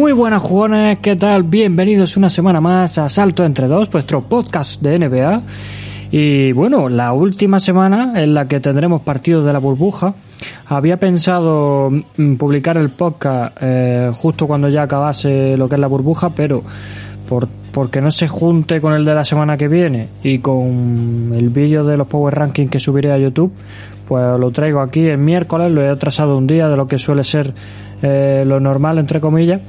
Muy buenas jugones, ¿qué tal? Bienvenidos una semana más a Salto entre dos, vuestro podcast de NBA. Y bueno, la última semana en la que tendremos partidos de la burbuja, había pensado mm, publicar el podcast eh, justo cuando ya acabase lo que es la burbuja, pero por, porque no se junte con el de la semana que viene y con el vídeo de los Power Rankings que subiré a YouTube, pues lo traigo aquí el miércoles, lo he atrasado un día de lo que suele ser eh, lo normal, entre comillas.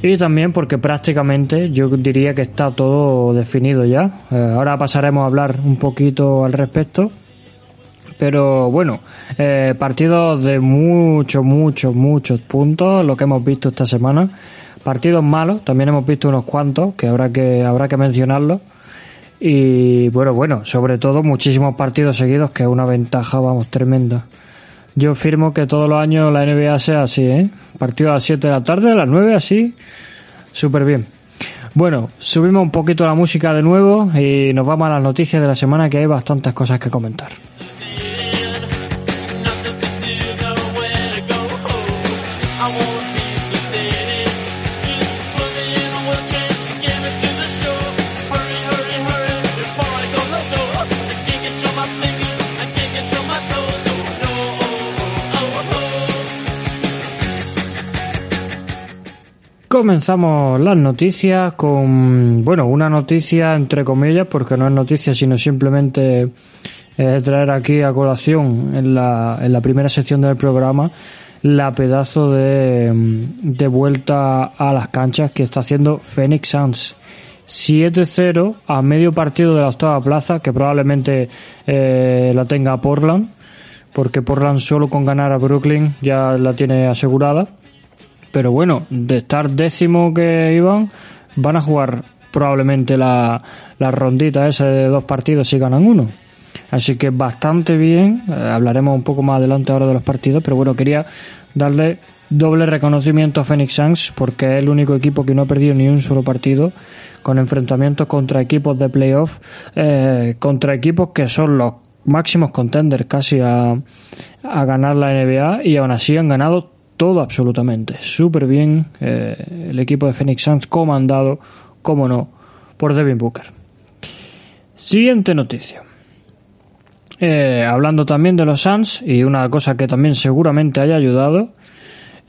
Y también porque prácticamente yo diría que está todo definido ya. Eh, ahora pasaremos a hablar un poquito al respecto. Pero bueno, eh, partidos de muchos, muchos, muchos puntos, lo que hemos visto esta semana. Partidos malos, también hemos visto unos cuantos que habrá que, habrá que mencionarlos. Y bueno, bueno, sobre todo muchísimos partidos seguidos, que es una ventaja, vamos, tremenda. Yo firmo que todos los años la NBA sea así, ¿eh? Partido a las 7 de la tarde, a las 9, así. Súper bien. Bueno, subimos un poquito la música de nuevo y nos vamos a las noticias de la semana que hay bastantes cosas que comentar. Comenzamos las noticias con, bueno, una noticia entre comillas, porque no es noticia, sino simplemente es traer aquí a colación en la, en la primera sección del programa la pedazo de, de vuelta a las canchas que está haciendo Phoenix Suns. 7-0 a medio partido de la octava plaza, que probablemente eh, la tenga Portland, porque Portland solo con ganar a Brooklyn ya la tiene asegurada pero bueno, de estar décimo que iban, van a jugar probablemente la, la rondita esa de dos partidos si ganan uno. Así que bastante bien, eh, hablaremos un poco más adelante ahora de los partidos, pero bueno, quería darle doble reconocimiento a Phoenix Suns porque es el único equipo que no ha perdido ni un solo partido con enfrentamientos contra equipos de playoff, eh, contra equipos que son los máximos contenders casi a, a ganar la NBA y aún así han ganado todo absolutamente. Súper bien eh, el equipo de Phoenix Suns comandado, como no, por Devin Booker. Siguiente noticia. Eh, hablando también de los Suns y una cosa que también seguramente haya ayudado,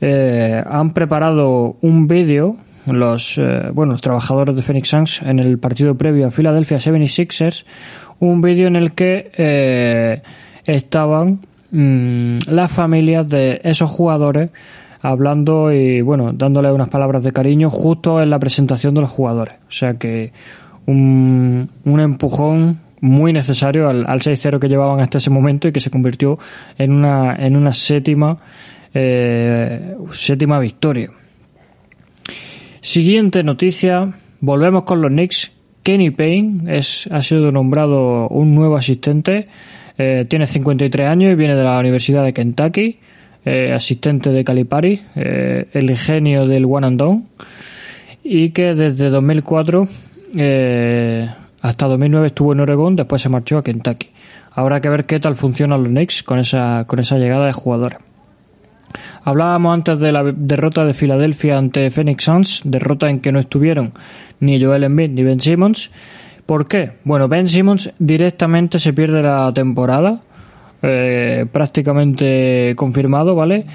eh, han preparado un vídeo los, bueno, los trabajadores de Phoenix Suns en el partido previo a Philadelphia 76ers, un vídeo en el que estaban Mm, las familias de esos jugadores hablando y bueno, dándole unas palabras de cariño justo en la presentación de los jugadores. O sea que un, un empujón muy necesario al, al 6-0 que llevaban hasta ese momento y que se convirtió en una, en una séptima, eh, séptima victoria. Siguiente noticia, volvemos con los Knicks. Kenny Payne es, ha sido nombrado un nuevo asistente eh, tiene 53 años y viene de la Universidad de Kentucky, eh, asistente de Calipari, eh, el genio del One and Done, y que desde 2004 hasta 2009 estuvo en Oregón, después se marchó a Kentucky. Habrá que ver qué tal funcionan los Knicks con esa, con esa llegada de jugadores. Hablábamos antes de la derrota de Filadelfia ante Phoenix Suns, derrota en que no estuvieron ni Joel Embiid ni Ben Simmons. ¿Por qué? Bueno, Ben Simmons directamente se pierde la temporada, eh, prácticamente confirmado, ¿vale?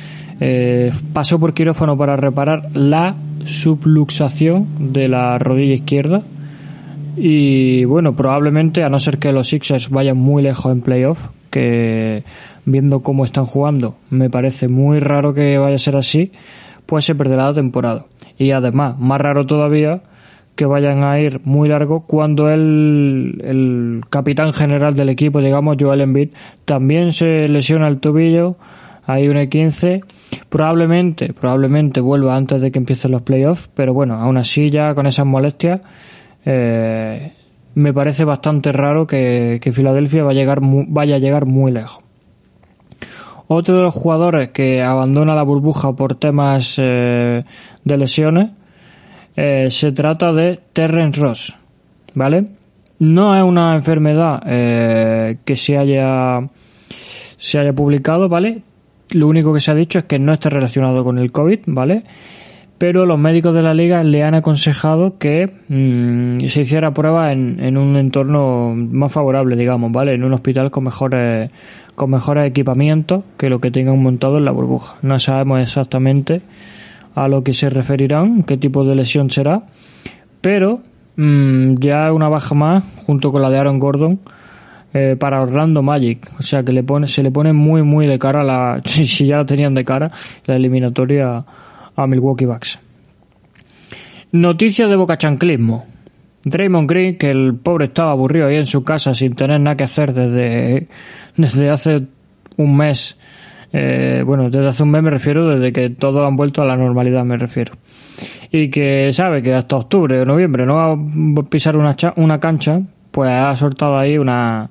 Eh, pasó por quirófano para reparar la subluxación de la rodilla izquierda. Y bueno, probablemente, a no ser que los Sixers vayan muy lejos en playoff, que viendo cómo están jugando, me parece muy raro que vaya a ser así, pues se perderá la temporada. Y además, más raro todavía, que vayan a ir muy largo cuando el, el capitán general del equipo, digamos, Joel Embiid, también se lesiona el tobillo, hay un E15, probablemente, probablemente vuelva antes de que empiecen los playoffs, pero bueno, aún así ya con esas molestias, eh, me parece bastante raro que, que Filadelfia vaya a, llegar, vaya a llegar muy lejos. Otro de los jugadores que abandona la burbuja por temas eh, de lesiones eh, se trata de Terrence Ross, ¿vale? No es una enfermedad eh, que se haya, se haya publicado, ¿vale? Lo único que se ha dicho es que no está relacionado con el COVID, ¿vale? pero los médicos de la liga le han aconsejado que mm, se hiciera prueba en, en, un entorno más favorable, digamos, ¿vale? En un hospital con mejores, con mejores equipamientos que lo que tengan montado en la burbuja. No sabemos exactamente a lo que se referirán, qué tipo de lesión será, pero mmm, ya una baja más, junto con la de Aaron Gordon, eh, para Orlando Magic. O sea que le pone, se le pone muy, muy de cara la, si, ya la tenían de cara, la eliminatoria a Milwaukee Bucks. Noticias de Boca Chanclismo. Draymond Green, que el pobre estaba aburrido ahí en su casa sin tener nada que hacer desde, desde hace un mes. Eh, bueno, desde hace un mes me refiero, desde que todos han vuelto a la normalidad me refiero. Y que sabe que hasta octubre o noviembre no va a pisar una, una cancha, pues ha soltado ahí una,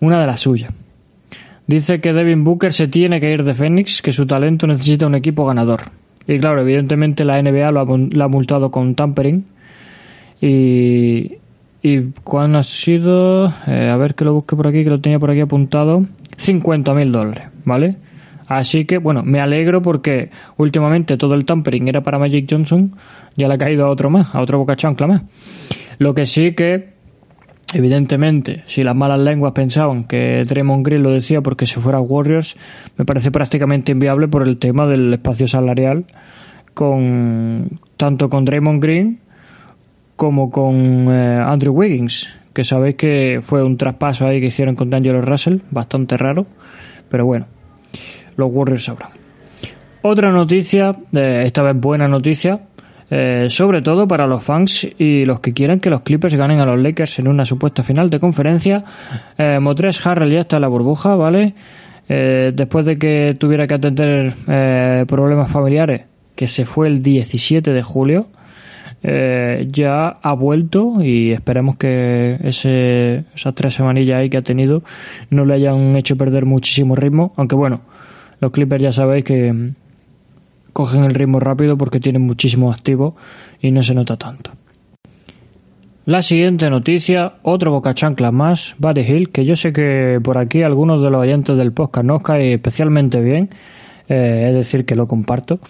una de las suyas. Dice que Devin Booker se tiene que ir de Phoenix, que su talento necesita un equipo ganador. Y claro, evidentemente la NBA lo ha, lo ha multado con tampering. Y, y cuándo ha sido, eh, a ver que lo busque por aquí, que lo tenía por aquí apuntado, 50 mil dólares, ¿vale? Así que, bueno, me alegro porque últimamente todo el tampering era para Magic Johnson, ya le ha caído a otro más, a otro boca chancla más. Lo que sí que, evidentemente, si las malas lenguas pensaban que Draymond Green lo decía porque se fuera a Warriors, me parece prácticamente inviable por el tema del espacio salarial con tanto con Draymond Green como con eh, Andrew Wiggins, que sabéis que fue un traspaso ahí que hicieron con D'Angelo Russell, bastante raro, pero bueno, los Warriors sabrán. Otra noticia, eh, esta vez buena noticia, eh, sobre todo para los fans y los que quieran que los Clippers ganen a los Lakers en una supuesta final de conferencia. Eh, Motres Harrell ya está en la burbuja, ¿vale? Eh, después de que tuviera que atender problemas familiares, que se fue el 17 de julio, ya ha vuelto y esperemos que ese, esas tres semanillas ahí que ha tenido no le hayan hecho perder muchísimo ritmo, aunque bueno, los Clippers ya sabéis que mm, cogen el ritmo rápido porque tienen muchísimos activos y no se nota tanto. La siguiente noticia, otro boca chancla más, Buddy Hill, que yo sé que por aquí algunos de los oyentes del podcast nos cae especialmente bien, eh, es decir, que lo comparto.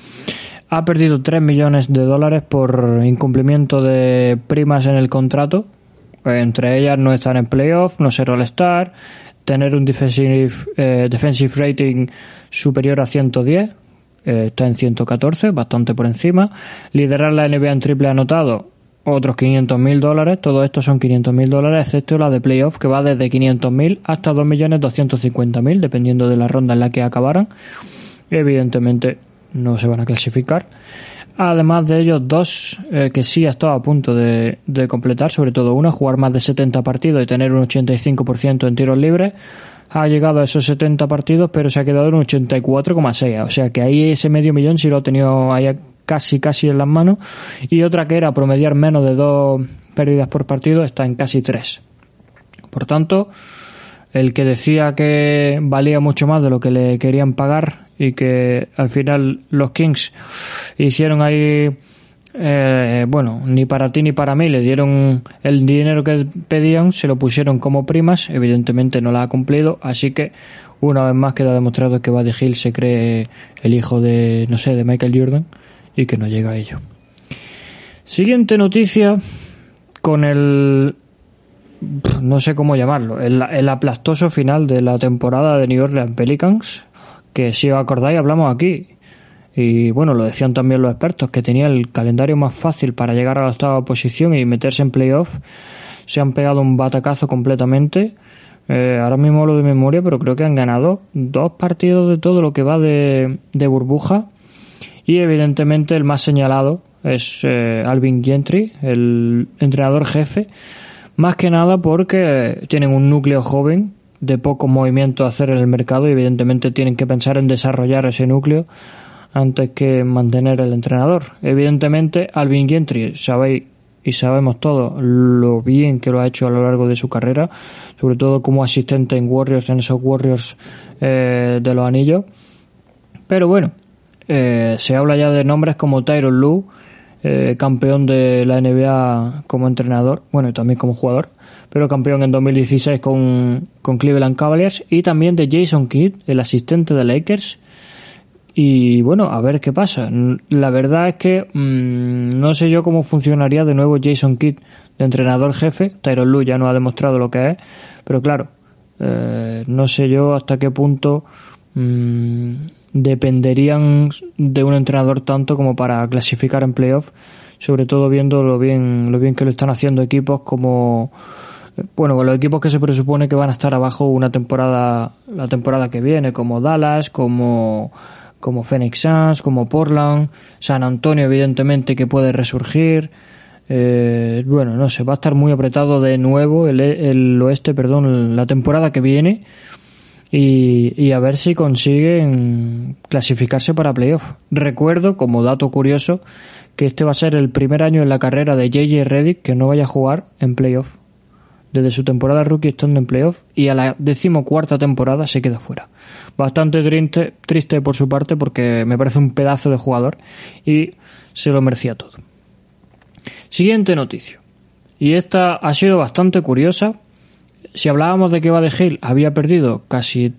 Ha perdido 3 millones de dólares por incumplimiento de primas en el contrato. Entre ellas no estar en playoff, no ser all-star, tener un defensive, eh, defensive rating superior a 110, eh, está en 114, bastante por encima. Liderar la NBA en triple anotado, otros 500 mil dólares. Todo esto son 500 mil dólares, excepto la de playoff, que va desde 500 mil hasta 2.250.000, dependiendo de la ronda en la que acabaran. Evidentemente no se van a clasificar. Además de ellos, dos eh, que sí ha estado a punto de, de, completar, sobre todo una, jugar más de 70 partidos y tener un 85% en tiros libres. Ha llegado a esos 70 partidos, pero se ha quedado en un 84,6. O sea que ahí ese medio millón sí lo ha tenido ahí casi, casi en las manos. Y otra que era promediar menos de dos pérdidas por partido está en casi tres. Por tanto, el que decía que valía mucho más de lo que le querían pagar y que al final los Kings hicieron ahí eh, bueno, ni para ti ni para mí le dieron el dinero que pedían, se lo pusieron como primas, evidentemente no la ha cumplido, así que una vez más queda demostrado que Buddy Hill se cree el hijo de, no sé, de Michael Jordan y que no llega a ello. Siguiente noticia con el no sé cómo llamarlo, el, el aplastoso final de la temporada de New Orleans Pelicans, que si os acordáis hablamos aquí, y bueno, lo decían también los expertos, que tenía el calendario más fácil para llegar a la octava posición y meterse en playoff, se han pegado un batacazo completamente. Eh, ahora mismo lo de memoria, pero creo que han ganado dos partidos de todo lo que va de, de burbuja. Y evidentemente el más señalado es eh, Alvin Gentry, el entrenador jefe. Más que nada porque tienen un núcleo joven de poco movimiento a hacer en el mercado y evidentemente tienen que pensar en desarrollar ese núcleo antes que mantener el entrenador. Evidentemente, Alvin Gentry, sabéis y sabemos todos lo bien que lo ha hecho a lo largo de su carrera, sobre todo como asistente en Warriors, en esos Warriors eh, de los anillos. Pero bueno, eh, se habla ya de nombres como Tyron Lue, eh, campeón de la NBA como entrenador, bueno, y también como jugador, pero campeón en 2016 con, con Cleveland Cavaliers, y también de Jason Kidd, el asistente de Lakers, Y bueno, a ver qué pasa. La verdad es que mmm, no sé yo cómo funcionaría de nuevo Jason Kidd de entrenador jefe. Tyron Lue ya no ha demostrado lo que es, pero claro, eh, no sé yo hasta qué punto mmm, dependerían de un entrenador tanto como para clasificar en playoff, sobre todo viendo lo bien, lo bien que lo están haciendo equipos como bueno, los equipos que se presupone que van a estar abajo una temporada, la temporada que viene, como Dallas, como como Phoenix Suns, como Portland, San Antonio evidentemente que puede resurgir. Eh, bueno, no sé, va a estar muy apretado de nuevo el, el oeste, perdón, la temporada que viene y, y, a ver si consiguen clasificarse para playoff. Recuerdo, como dato curioso, que este va a ser el primer año en la carrera de JJ Reddick que no vaya a jugar en playoff desde su temporada rookie estando en playoff y a la decimocuarta temporada se queda fuera. Bastante triste, triste por su parte porque me parece un pedazo de jugador y se lo merecía todo. Siguiente noticia. Y esta ha sido bastante curiosa. Si hablábamos de que Bade Hill había perdido casi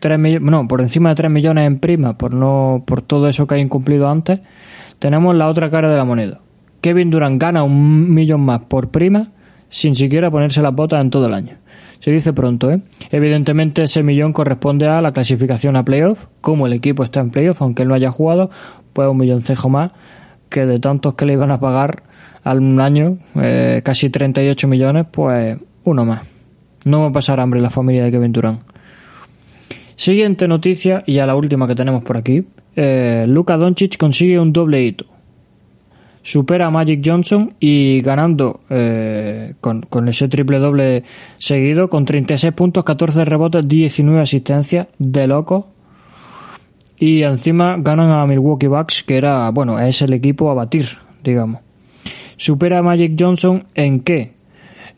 3 millones, no, por encima de 3 millones en prima por no por todo eso que ha incumplido antes, tenemos la otra cara de la moneda. Kevin Durant gana un millón más por prima sin siquiera ponerse la bota en todo el año. Se dice pronto, ¿eh? Evidentemente ese millón corresponde a la clasificación a playoff, como el equipo está en playoff, aunque él no haya jugado, pues un milloncejo más que de tantos que le iban a pagar al año, eh, casi 38 millones, pues uno más. No va a pasar hambre la familia de Kevin Durant. Siguiente noticia, y ya la última que tenemos por aquí. Eh, Luka Doncic consigue un doble hito supera a Magic Johnson y ganando eh, con, con, ese triple doble seguido con 36 puntos, 14 rebotes, 19 asistencias de loco. Y encima ganan a Milwaukee Bucks, que era, bueno, es el equipo a batir, digamos. Supera a Magic Johnson en qué?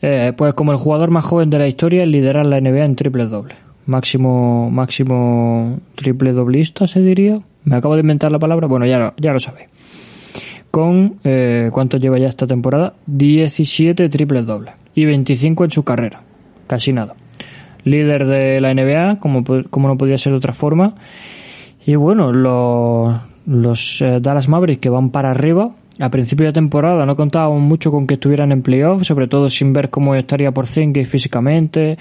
Eh, pues como el jugador más joven de la historia en liderar la NBA en triple doble. Máximo, máximo triple doblista se diría. Me acabo de inventar la palabra, bueno, ya, ya lo sabéis con, eh, ¿cuánto lleva ya esta temporada? 17 triples dobles y 25 en su carrera, casi nada. Líder de la NBA, como, como no podía ser de otra forma. Y bueno, los, los eh, Dallas Mavericks que van para arriba, a principio de temporada no contábamos mucho con que estuvieran en playoff, sobre todo sin ver cómo estaría por Zinke físicamente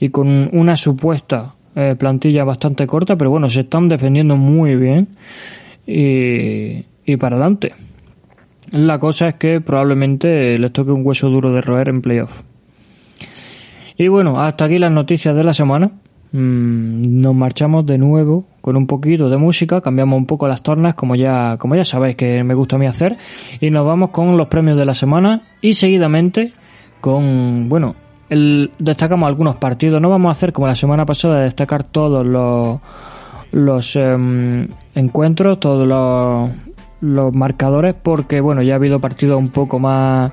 y con una supuesta eh, plantilla bastante corta, pero bueno, se están defendiendo muy bien y, y para adelante. La cosa es que probablemente les toque un hueso duro de roer en playoff. Y bueno, hasta aquí las noticias de la semana. Mm, nos marchamos de nuevo con un poquito de música, cambiamos un poco las tornas, como ya, como ya sabéis que me gusta a mí hacer, y nos vamos con los premios de la semana y seguidamente con, bueno, el, destacamos algunos partidos. No vamos a hacer como la semana pasada, destacar todos los, los em, encuentros, todos los, los marcadores porque bueno ya ha habido partidos un poco más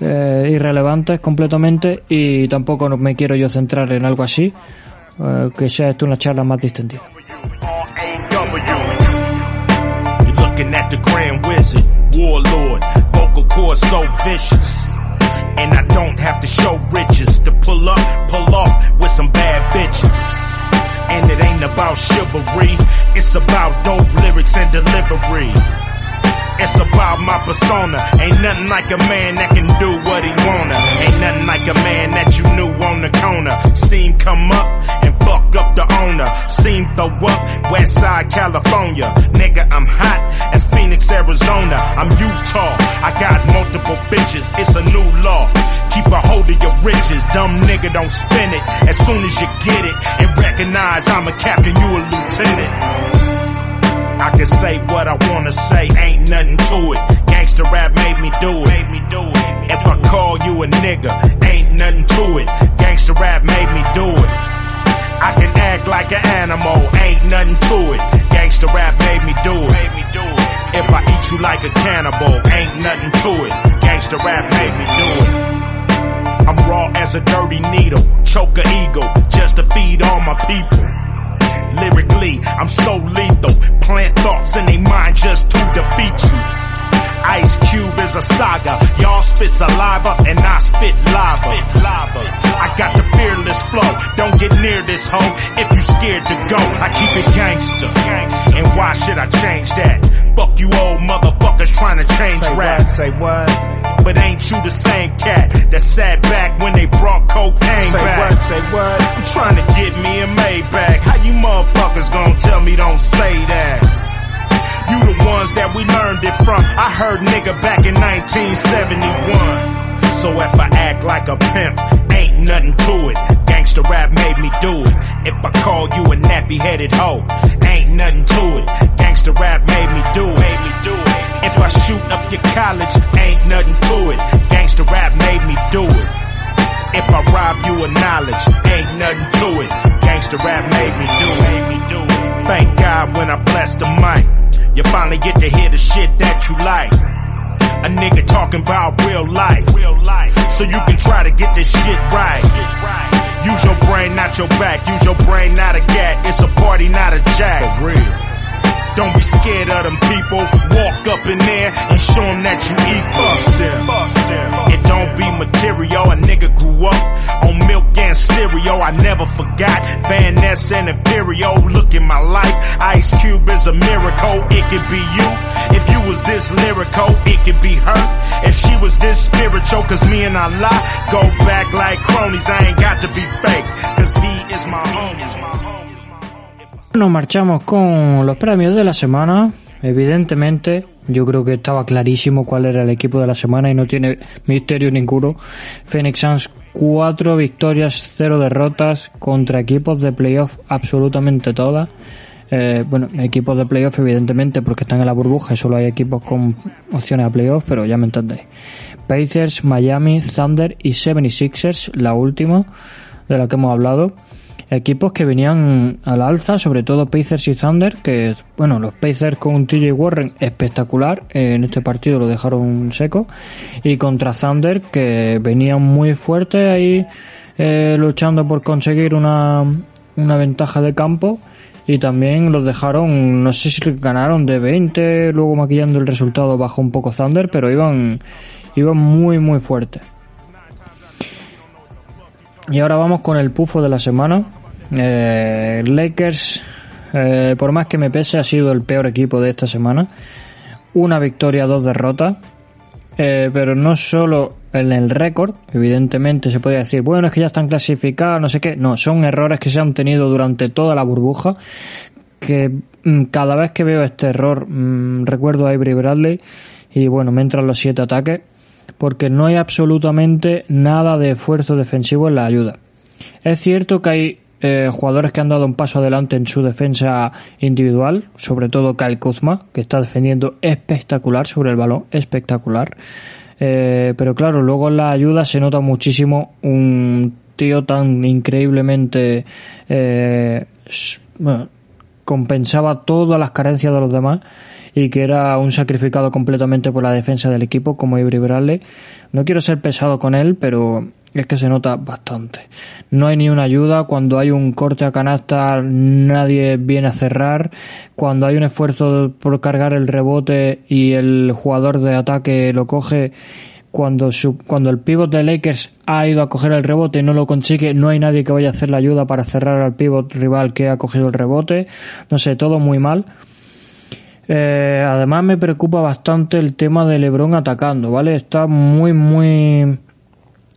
eh, irrelevantes completamente y tampoco me quiero yo centrar en algo así eh, que sea esto una charla más distendida. It's about my persona. Ain't nothing like a man that can do what he wanna. Ain't nothing like a man that you knew on the corner. Seen come up and fuck up the owner. Seen throw up West Side California. Nigga, I'm hot as Phoenix, Arizona. I'm Utah. I got multiple bitches. It's a new law. Keep a hold of your riches. Dumb nigga don't spend it. As soon as you get it and recognize I'm a captain, you a lieutenant. I can say what I wanna say, ain't nothing to it. Gangsta rap made me do it. Made me do it. If I call you a nigga, ain't nothing to it. Gangsta rap made me do it. I can act like an animal, ain't nothing to it. Gangsta rap made me do it. Made me do it. If I eat you like a cannibal, ain't nothing to it. Gangsta rap made me do it. I'm raw as a dirty needle, choke a eagle, just to feed all my people. Lyrically, I'm so lethal. Plant thoughts in their mind just to defeat you. Ice Cube is a saga. Y'all spit saliva and I spit lava. I got the fearless flow. Don't get near this hoe if you scared to go. I keep it gangster. And why should I change that? Fuck you old motherfuckers trying to change Say rap. what? Say what? But ain't you the same cat that sat back when they brought cocaine Say back? what? Say what? I'm trying to get me a Maybach. How you motherfuckers gonna tell me don't say that? You the ones that we learned it from. I heard nigga back in 1971. So if I act like a pimp, ain't nothing to it. Gangsta rap made me do it. If I call you a nappy headed hoe, ain't nothing to it. Gangsta rap made me do it. Made me do it. If I shoot up your college, ain't nothing to it. Gangsta rap made me do it. If I rob you of knowledge, ain't nothing to it. Gangsta rap made me do it. Made me do it. Thank God when I bless the mic, you finally get to hear the shit that you like. A nigga talking about real life. Real life. So you can try to get this shit right. Use your brain, not your back. Use your brain, not a gat. It's a party, not a jack. For real. Don't be scared of them people. Walk up in there and show them that you eat. Fuck them. It don't be material. A nigga grew up on milk and cereal. I never forgot Van Ness and Imperial. Look in my life. Ice Cube is a miracle. It could be you. If you was this lyrical, it could be her. If she was this spiritual, cause me and Allah go back like cronies. I ain't got to be fake. Cause he is my homie. Nos marchamos con los premios de la semana. Evidentemente, yo creo que estaba clarísimo cuál era el equipo de la semana y no tiene misterio ninguno. Phoenix Suns, cuatro victorias, cero derrotas contra equipos de playoff absolutamente todas. Eh, bueno, equipos de playoff evidentemente porque están en la burbuja y solo hay equipos con opciones a playoff, pero ya me entendéis. Pacers, Miami, Thunder y 76ers, la última de la que hemos hablado equipos que venían al alza, sobre todo Pacers y Thunder, que bueno, los Pacers con TJ Warren espectacular, en este partido lo dejaron seco, y contra Thunder que venían muy fuertes ahí eh, luchando por conseguir una, una ventaja de campo y también los dejaron, no sé si ganaron de 20, luego maquillando el resultado bajó un poco Thunder, pero iban, iban muy muy fuertes. Y ahora vamos con el pufo de la semana. Eh, Lakers, eh, por más que me pese, ha sido el peor equipo de esta semana. Una victoria, dos derrotas. Eh, pero no solo en el récord, evidentemente se podría decir, bueno, es que ya están clasificados, no sé qué. No, son errores que se han tenido durante toda la burbuja. Que mm, cada vez que veo este error, mm, recuerdo a Avery Bradley y bueno, me entran los siete ataques porque no hay absolutamente nada de esfuerzo defensivo en la ayuda. Es cierto que hay eh, jugadores que han dado un paso adelante en su defensa individual, sobre todo Kyle Kuzma, que está defendiendo espectacular sobre el balón, espectacular. Eh, pero claro, luego en la ayuda se nota muchísimo un tío tan increíblemente eh, bueno, compensaba todas las carencias de los demás y que era un sacrificado completamente por la defensa del equipo como Avery Bradley. No quiero ser pesado con él, pero es que se nota bastante. No hay ni una ayuda, cuando hay un corte a canasta nadie viene a cerrar, cuando hay un esfuerzo por cargar el rebote y el jugador de ataque lo coge, cuando, su, cuando el pivot de Lakers ha ido a coger el rebote y no lo consigue, no hay nadie que vaya a hacer la ayuda para cerrar al pivot rival que ha cogido el rebote. No sé, todo muy mal. Eh, además me preocupa bastante el tema de LeBron atacando, ¿vale? Está muy, muy...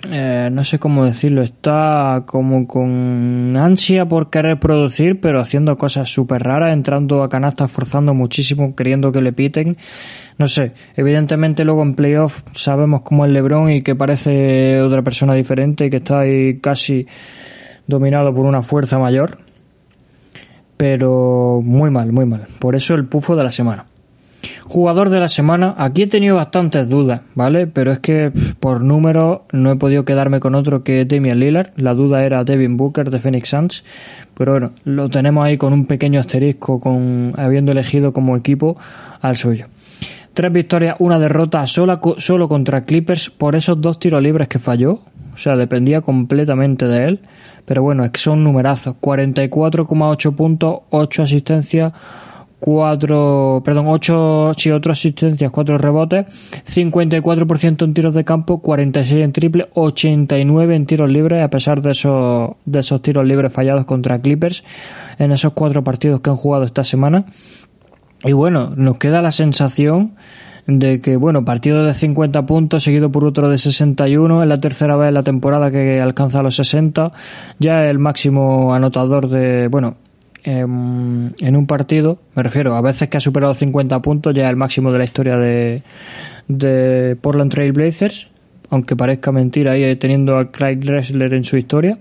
Eh, no sé cómo decirlo, está como con ansia por querer producir, pero haciendo cosas súper raras, entrando a canastas, forzando muchísimo, queriendo que le piten. No sé, evidentemente luego en playoff sabemos cómo es LeBron y que parece otra persona diferente y que está ahí casi dominado por una fuerza mayor. Pero muy mal, muy mal. Por eso el pufo de la semana. Jugador de la semana, aquí he tenido bastantes dudas, ¿vale? Pero es que por número no he podido quedarme con otro que Damian Lillard. La duda era Devin Booker de Phoenix Suns. Pero bueno, lo tenemos ahí con un pequeño asterisco, con habiendo elegido como equipo al suyo. Tres victorias, una derrota sola, solo contra Clippers por esos dos tiros libres que falló. O sea, dependía completamente de él. Pero bueno, es que son numerazos. 44,8 puntos, 8 asistencias, cuatro, perdón, ocho, sí, otras asistencias, cuatro rebotes, 54% en tiros de campo, 46 en triple, 89 en tiros libres, a pesar de esos, de esos tiros libres fallados contra Clippers en esos cuatro partidos que han jugado esta semana. Y bueno, nos queda la sensación de que, bueno, partido de 50 puntos seguido por otro de 61, es la tercera vez en la temporada que alcanza los 60, ya el máximo anotador de, bueno, en un partido, me refiero, a veces que ha superado 50 puntos, ya es el máximo de la historia de, de Portland Trail Blazers, aunque parezca mentira ahí teniendo a Clyde Dressler en su historia.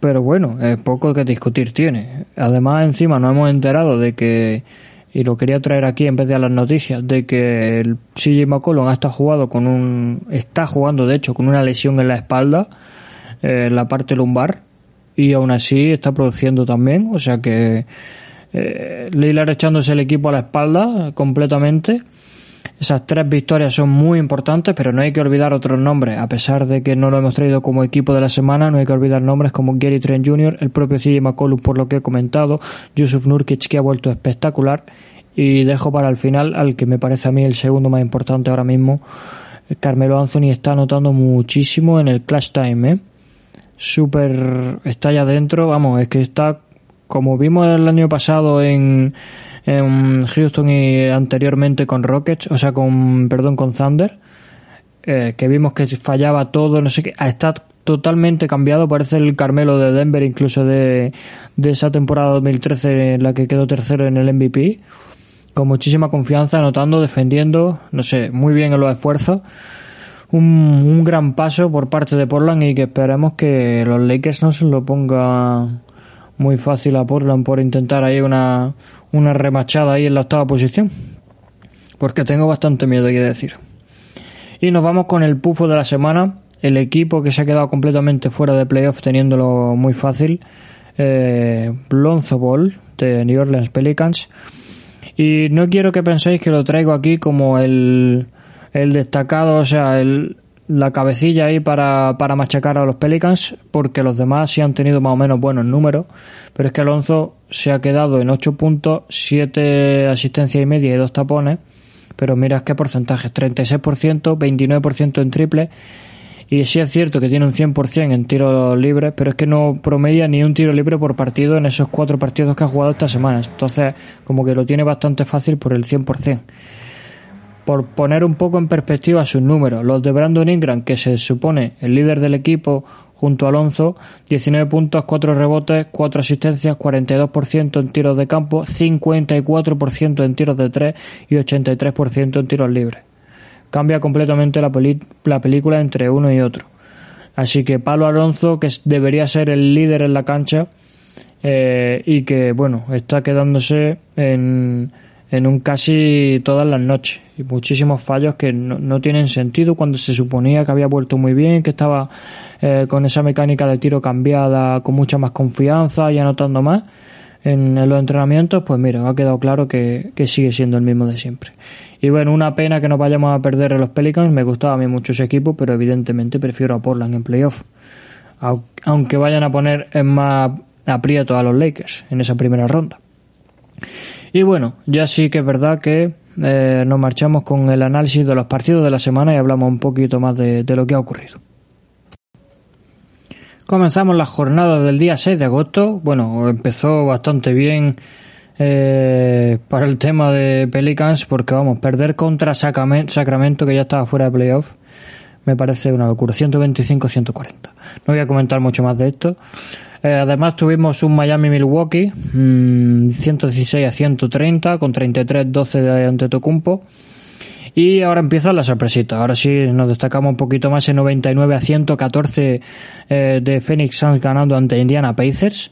Pero bueno, es poco que discutir tiene. Además, encima nos hemos enterado de que y lo quería traer aquí en vez de a las noticias de que el CJ McCollum está jugado con un está jugando de hecho con una lesión en la espalda eh, en la parte lumbar y aún así está produciendo también o sea que eh, echándose el equipo a la espalda completamente esas tres victorias son muy importantes, pero no hay que olvidar otros nombres. A pesar de que no lo hemos traído como equipo de la semana, no hay que olvidar nombres como Gary Trent Jr., el propio CJ McCollum, por lo que he comentado, Yusuf Nurkic, que ha vuelto espectacular. Y dejo para el final al que me parece a mí el segundo más importante ahora mismo. Carmelo Anthony está anotando muchísimo en el Clash Time, ¿eh? Súper. Está allá adentro, vamos, es que está. Como vimos el año pasado en en Houston y anteriormente con Rockets, o sea, con, perdón, con Thunder, eh, que vimos que fallaba todo, no sé qué, está totalmente cambiado, parece el Carmelo de Denver, incluso de, de esa temporada 2013 en la que quedó tercero en el MVP, con muchísima confianza, anotando, defendiendo, no sé, muy bien en los esfuerzos. Un, un gran paso por parte de Portland y que esperemos que los Lakers no se lo ponga muy fácil a Portland por intentar ahí una, una remachada ahí en la octava posición. Porque tengo bastante miedo, hay que decir. Y nos vamos con el pufo de la semana. El equipo que se ha quedado completamente fuera de playoff teniéndolo muy fácil. Eh, Lonzo Ball de New Orleans Pelicans. Y no quiero que penséis que lo traigo aquí como el, el destacado, o sea, el, la cabecilla ahí para, para machacar a los Pelicans, porque los demás sí han tenido más o menos buenos números, pero es que Alonso se ha quedado en 8 puntos, 7 asistencias y media y 2 tapones, pero mira qué porcentajes, 36%, 29% en triple, y sí es cierto que tiene un 100% en tiros libres, pero es que no promedia ni un tiro libre por partido en esos cuatro partidos que ha jugado esta semana, entonces como que lo tiene bastante fácil por el 100% por poner un poco en perspectiva sus números. Los de Brandon Ingram, que se supone el líder del equipo junto a Alonso, 19 puntos, 4 rebotes, 4 asistencias, 42% en tiros de campo, 54% en tiros de 3 y 83% en tiros libres. Cambia completamente la, la película entre uno y otro. Así que Palo Alonso, que debería ser el líder en la cancha, eh, y que, bueno, está quedándose en en un casi todas las noches y muchísimos fallos que no, tienen sentido cuando se suponía que había vuelto muy bien, que estaba eh, con esa mecánica de tiro cambiada con mucha más confianza y anotando más en, los entrenamientos, pues mira, ha quedado claro que, sigue siendo el mismo de siempre. Y bueno, una pena que nos vayamos a perder en los Pelicans, me gustaba a mí mucho ese equipo, pero evidentemente prefiero a Portland en playoff. Aunque vayan a poner en más aprieto a los Lakers en esa primera ronda. Y bueno, ya sí que es verdad que eh, nos marchamos con el análisis de los partidos de la semana y hablamos un poquito más de, lo que ha ocurrido. Comenzamos la jornada del día 6 de agosto. Bueno, empezó bastante bien eh, para el tema de Pelicans porque vamos, perder contra Sacramento que ya estaba fuera de playoff me parece una locura. 125-140. No voy a comentar mucho más de esto. Eh, además tuvimos un Miami-Milwaukee, 116 mm, a 130 con 33-12 de Antetokounmpo. Y ahora empieza la sorpresita. Ahora sí nos destacamos un poquito más en 99 a 114 eh, de Phoenix Suns ganando ante Indiana Pacers.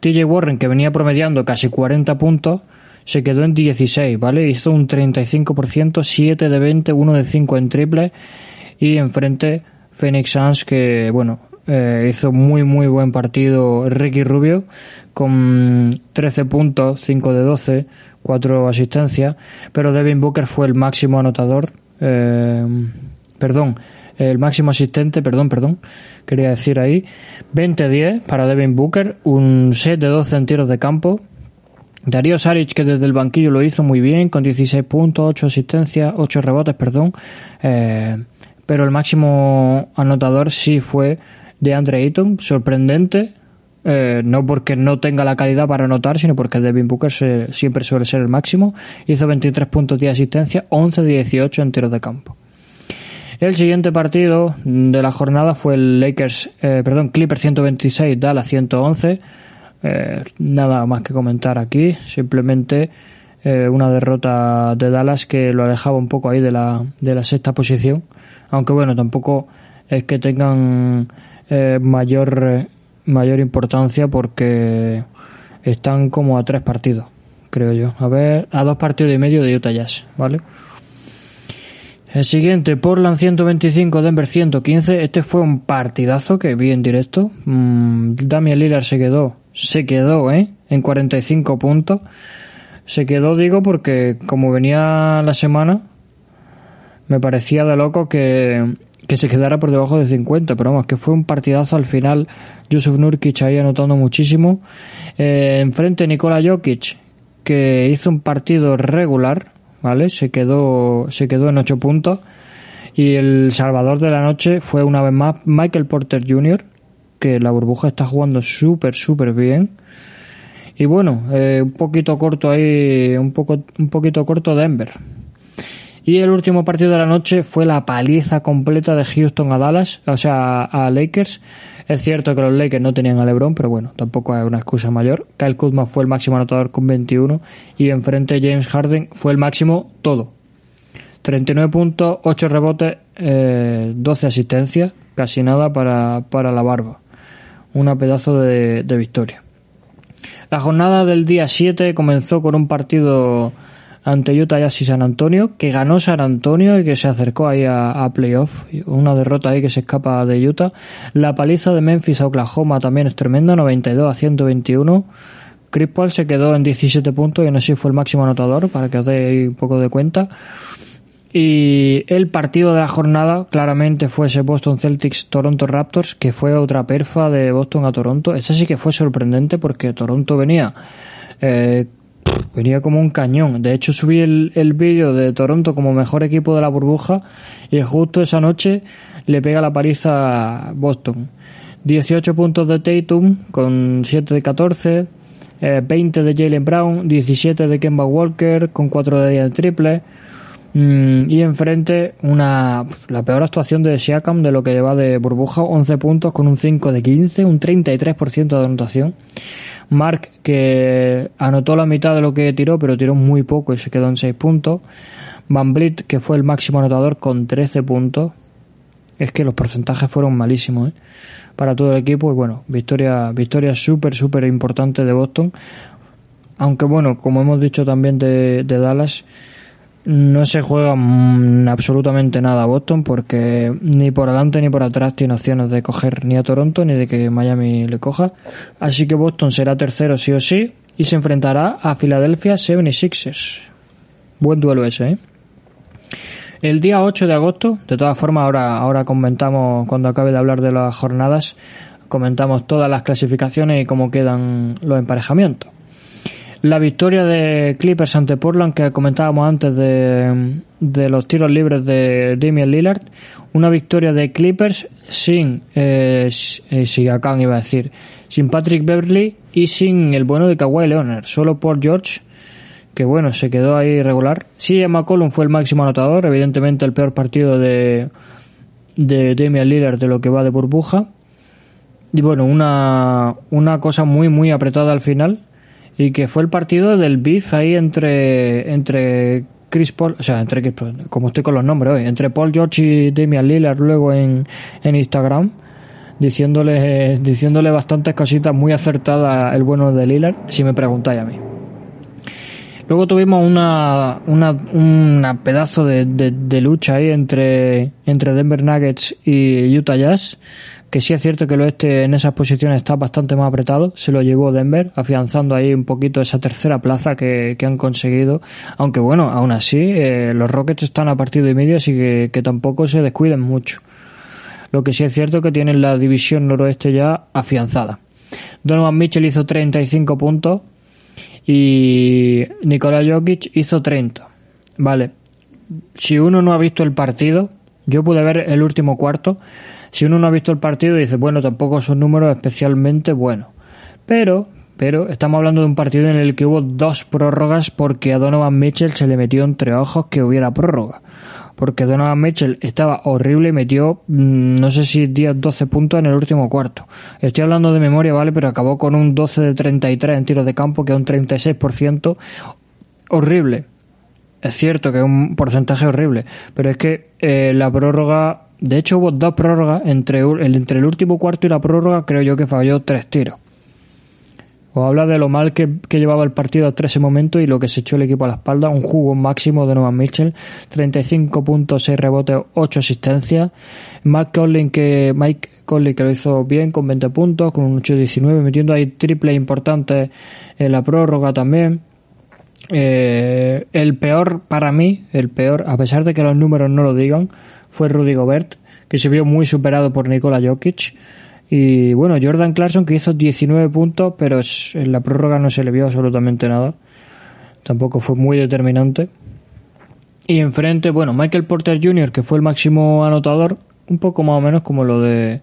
TJ Warren, que venía promediando casi 40 puntos, se quedó en 16, ¿vale? Hizo un 35%, 7 de 20, 1 de 5 en triple. Y enfrente Phoenix Suns, que, bueno, eh, hizo muy muy buen partido Ricky Rubio con 13 puntos, 5 de 12, 4 asistencias, pero Devin Booker fue el máximo anotador, eh, perdón, el máximo asistente, perdón, perdón, quería decir ahí, 20-10 para Devin Booker, un 7 de 12 en tiros de campo, Darío Saric, que desde el banquillo lo hizo muy bien, con 16 puntos, 8 asistencias, 8 rebotes, perdón. Eh, pero el máximo anotador sí fue de Andre Ayton, sorprendente. Eh, no porque no tenga la calidad para anotar, sino porque Devin Booker siempre suele ser el máximo. Hizo 23 puntos de asistencia, 11 de 18 en tiros de campo. El siguiente partido de la jornada fue el Lakers, eh, perdón, Clippers 126, Dallas 111. Eh, nada más que comentar aquí, simplemente eh, una derrota de Dallas que lo alejaba un poco ahí de la, de la sexta posición, aunque bueno, tampoco es que tengan eh, mayor, mayor importancia porque están como a tres partidos, creo yo. A ver, a dos partidos y medio de Utah Jazz, ¿vale? El siguiente, Portland 125, Denver 115. Este fue un partidazo que vi en directo. Mm, Damian Lillard se quedó, se quedó, ¿eh? En 45 puntos. Se quedó, digo, porque como venía la semana, me parecía de loco que, que se quedara por debajo de 50. Pero vamos, que fue un partidazo al final. Yusuf Nurkic ahí anotando muchísimo. Eh, enfrente Nikola Jokic, que hizo un partido regular ¿vale? Se quedó, se quedó en 8 puntos. Y el salvador de la noche fue una vez más Michael Porter Jr., que la burbuja está jugando súper, súper bien. Y bueno, eh, un poquito corto ahí, un, poco, un poquito corto Denver. Y el último partido de la noche fue la paliza completa de Houston a Dallas, o sea, a Lakers. Es cierto que los Lakers no tenían a LeBron, pero bueno, tampoco es una excusa mayor. Kyle Kuzma fue el máximo anotador con 21 y enfrente James Harden fue el máximo todo. 39 puntos, 8 rebotes, 12 eh, asistencias, casi nada para, para la barba. Una pedazo de, de victoria. La jornada del día 7 comenzó con un partido ante Utah Jazz y San Antonio, que ganó San Antonio y que se acercó ahí a, playoff. Una derrota ahí que se escapa de Utah. La paliza de Memphis a Oklahoma también es tremenda, 92 a 121. Chris Paul se quedó en 17 puntos y en así fue el máximo anotador, para que os deis un poco de cuenta. Y el partido de la jornada claramente fue ese Boston Celtics Toronto Raptors, que fue otra perfa de Boston a Toronto. Ese sí que fue sorprendente porque Toronto venía eh, venía como un cañón. De hecho, subí el, el vídeo de Toronto como mejor equipo de la burbuja y justo esa noche le pega la paliza a Boston. 18 puntos de Tatum con 7 de 14, 20 eh, de Jalen Brown, 17 de Kemba Walker con 4 de 10 triple. Mm, y enfrente una la peor actuación de Siakam de lo que lleva de burbuja, 11 puntos con un 5 de 15, un 33% de anotación. Mark, que anotó la mitad de lo que tiró, pero tiró muy poco y se quedó en 6 puntos. Van Blit, que fue el máximo anotador con 13 puntos. Es que los porcentajes fueron malísimos ¿eh? para todo el equipo. Y bueno, victoria, victoria súper, súper importante de Boston. Aunque bueno, como hemos dicho también de, de Dallas, no se juega mm, absolutamente nada a Boston porque ni por adelante ni por atrás tiene opciones de coger ni a Toronto ni de que Miami le coja. Así que Boston será tercero sí o sí y se enfrentará a Philadelphia 76ers. Buen duelo ese, ¿eh? El día 8 de agosto, de todas formas, ahora, ahora comentamos, cuando acabe de hablar de las jornadas, comentamos todas las clasificaciones y cómo quedan los emparejamientos. La victoria de Clippers ante Portland que comentábamos antes de, los tiros libres de Damian Lillard. Una victoria de Clippers sin, eh, eh iba a decir, sin Patrick Beverly y sin el bueno de Kawhi Leonard. Solo por George, que bueno, se quedó ahí regular. Sí, McCollum fue el máximo anotador, evidentemente el peor partido de, de Damian Lillard de lo que va de burbuja. Y bueno, una, una cosa muy, muy apretada al final y que fue el partido del beef ahí entre entre Chris Paul, o sea, entre Chris Paul, como estoy con los nombres hoy, entre Paul George y Damian Lillard luego en, en Instagram, diciéndole, diciéndole bastantes cositas muy acertadas el bueno de Lillard, si me preguntáis a mí. Luego tuvimos una, una, una pedazo de, de, de lucha ahí entre, entre Denver Nuggets y Utah Jazz, que sí es cierto que el oeste en esas posiciones está bastante más apretado, se lo llevó Denver, afianzando ahí un poquito esa tercera plaza que, han conseguido, aunque bueno, aún así eh, los Rockets están a partido y medio, así que, que tampoco se descuiden mucho. Lo que sí es cierto que tienen la división noroeste ya afianzada. Donovan Mitchell hizo 35 puntos y Nikola Jokic hizo 30. Vale, si uno no ha visto el partido, yo pude ver el último cuarto, si uno no ha visto el partido dice, bueno, tampoco son números especialmente buenos. Pero, pero estamos hablando de un partido en el que hubo dos prórrogas porque a Donovan Mitchell se le metió entre ojos que hubiera prórroga porque Donovan Mitchell estaba horrible y metió, mm, no sé si 10, 12 puntos en el último cuarto. Estoy hablando de memoria, ¿vale? Pero acabó con un 12 de 33 en tiros de campo, que es un 36%. Horrible. Es cierto que es un porcentaje horrible, pero es que eh, la prórroga, de hecho hubo dos prórrogas, entre, el último cuarto y la prórroga creo yo que falló tres tiros. O habla de lo mal que, llevaba el partido hasta ese momento y lo que se echó el equipo a la espalda. Un jugo máximo de Novan Mitchell. 35 puntos, 6 rebotes, 8 asistencias. Mike Conley que, Mike Conley que lo hizo bien con 20 puntos, con un 8-19, metiendo ahí triple importante en la prórroga también. Eh, el peor para mí, el peor, a pesar de que los números no lo digan, fue Rudy Gobert, que se vio muy superado por Nikola Jokic. Y bueno, Jordan Clarkson que hizo 19 puntos, pero en la prórroga no se le vio absolutamente nada. Tampoco fue muy determinante. Y enfrente, bueno, Michael Porter Jr., que fue el máximo anotador, un poco más o menos como lo de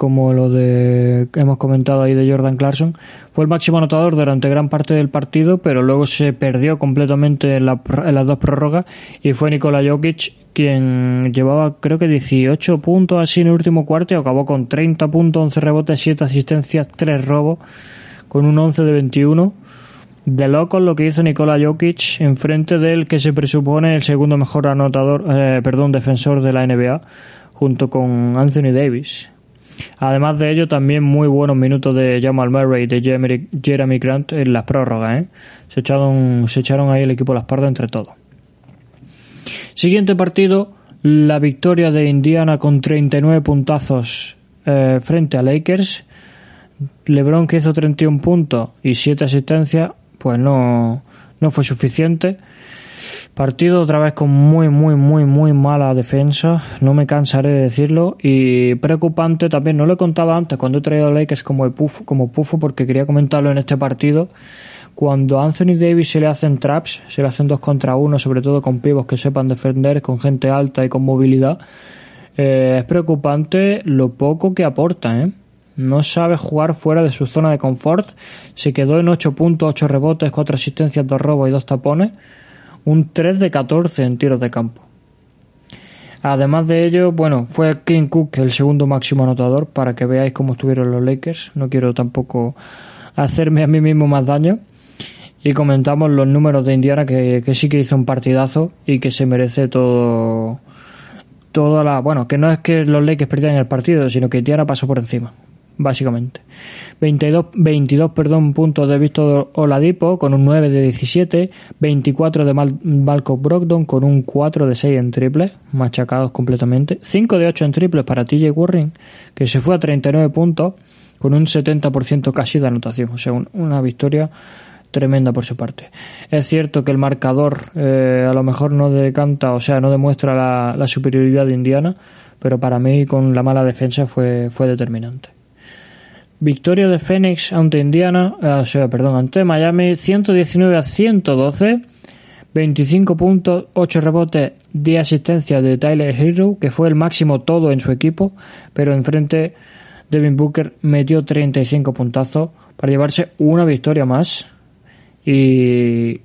como lo de hemos comentado ahí de Jordan Clarkson, fue el máximo anotador durante gran parte del partido, pero luego se perdió completamente en, en las dos prórrogas y fue Nikola Jokic quien llevaba creo que 18 puntos así en el último cuarto y acabó con 30 puntos, 11 rebotes, 7 asistencias, 3 robos, con un 11 de 21. De locos lo que hizo Nikola Jokic enfrente del que se presupone el segundo mejor anotador, eh, perdón, defensor de la NBA, junto con Anthony Davis. Además de ello, también muy buenos minutos de Jamal Murray y de Jeremy Grant en las prórrogas. ¿eh? Se, echaron, se echaron ahí el equipo a las partes entre todos. Siguiente partido, la victoria de Indiana con 39 puntazos eh, frente a Lakers. LeBron que hizo 31 puntos y 7 asistencias, pues no, no fue suficiente. Partido otra vez con muy, muy, muy, muy mala defensa. No me cansaré de decirlo. Y preocupante también. No lo he contado antes cuando he traído a como, el como pufo porque quería comentarlo en este partido cuando a Anthony Davis se le hacen traps, se le hacen dos contra uno, sobre todo con pibos que sepan defender, con gente alta y con movilidad, eh, es preocupante lo poco que aporta, ¿eh? No sabe jugar fuera de su zona de confort. Se quedó en 8 puntos, 8 rebotes, 4 asistencias, 2 robos y 2 tapones. Un 3 de 14 en tiros de campo. Además de ello, bueno, fue King Cook el segundo máximo anotador para que veáis cómo estuvieron los Lakers. No quiero tampoco hacerme a mí mismo más daño y comentamos los números de Indiana que, sí que hizo un partidazo y que se merece todo toda la bueno que no es que los Lakers perdieran el partido sino que Indiana pasó por encima básicamente 22 22 perdón puntos de Víctor Oladipo con un 9 de 17 24 de Mal Malcolm Brogdon con un 4 de 6 en triple machacados completamente 5 de 8 en triples para TJ Warren que se fue a 39 puntos con un 70% casi de anotación o sea una victoria tremenda por su parte. Es cierto que el marcador eh, a lo mejor no decanta, o sea, no demuestra la, superioridad de Indiana, pero para mí con la mala defensa fue, fue determinante. Victoria de Phoenix ante Indiana, eh, o sea, perdón, ante Miami, 119 a 112, 25 puntos, 8 rebotes, 10 asistencias de Tyler Hero, que fue el máximo todo en su equipo, pero enfrente Devin Booker metió 35 puntazos para llevarse una victoria más y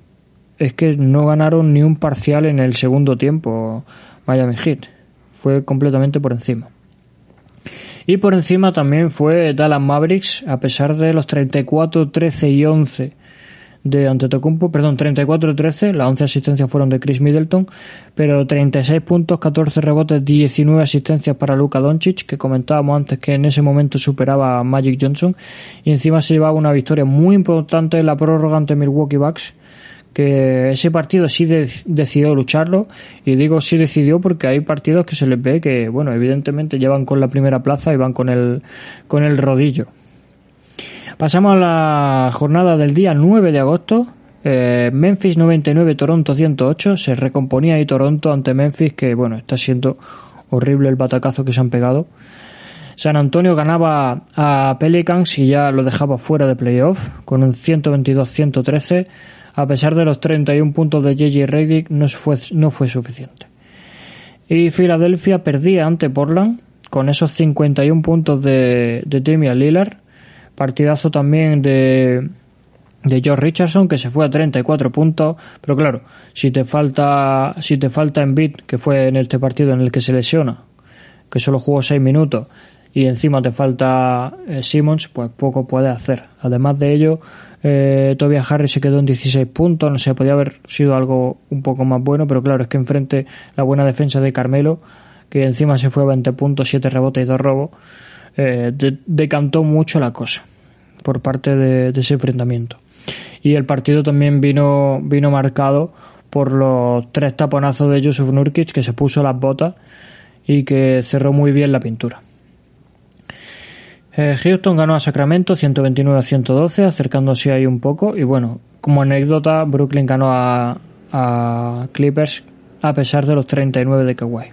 es que no ganaron ni un parcial en el segundo tiempo Miami Heat. Fue completamente por encima. Y por encima también fue Dallas Mavericks, a pesar de los 34, 13 y 11 de Antetokounmpo, perdón, 34-13, las 11 asistencias fueron de Chris Middleton, pero 36 puntos, 14 rebotes, 19 asistencias para Luka Doncic, que comentábamos antes que en ese momento superaba a Magic Johnson, y encima se llevaba una victoria muy importante en la prórroga ante Milwaukee Bucks, que ese partido sí decidió lucharlo, y digo sí decidió porque hay partidos que se les ve que, bueno, evidentemente llevan con la primera plaza y van con el, con el rodillo. Pasamos a la jornada del día 9 de agosto. Eh, Memphis 99, Toronto 108. Se recomponía ahí Toronto ante Memphis, que bueno, está siendo horrible el batacazo que se han pegado. San Antonio ganaba a Pelicans y ya lo dejaba fuera de playoff con un 122-113. A pesar de los 31 puntos de JJ Redick no fue, no fue suficiente. Y Filadelfia perdía ante Portland con esos 51 puntos de, de Damian Lillard. Partidazo también de, de George Richardson que se fue a 34 puntos, pero claro, si te falta si te falta Embiid, que fue en este partido en el que se lesiona, que solo jugó 6 minutos y encima te falta eh, Simmons, pues poco puede hacer. Además de ello, eh, Tobias Harris se quedó en 16 puntos, no sé, podía haber sido algo un poco más bueno, pero claro, es que enfrente la buena defensa de Carmelo, que encima se fue a 20 puntos, 7 rebotes y 2 robos, eh, decantó mucho la cosa por parte de, de ese enfrentamiento y el partido también vino, vino marcado por los tres taponazos de Joseph Nurkic que se puso las botas y que cerró muy bien la pintura. Eh, Houston ganó a Sacramento 129 a 112, acercándose ahí un poco. Y bueno, como anécdota, Brooklyn ganó a, Clippers a pesar de los 39 de Kawhi.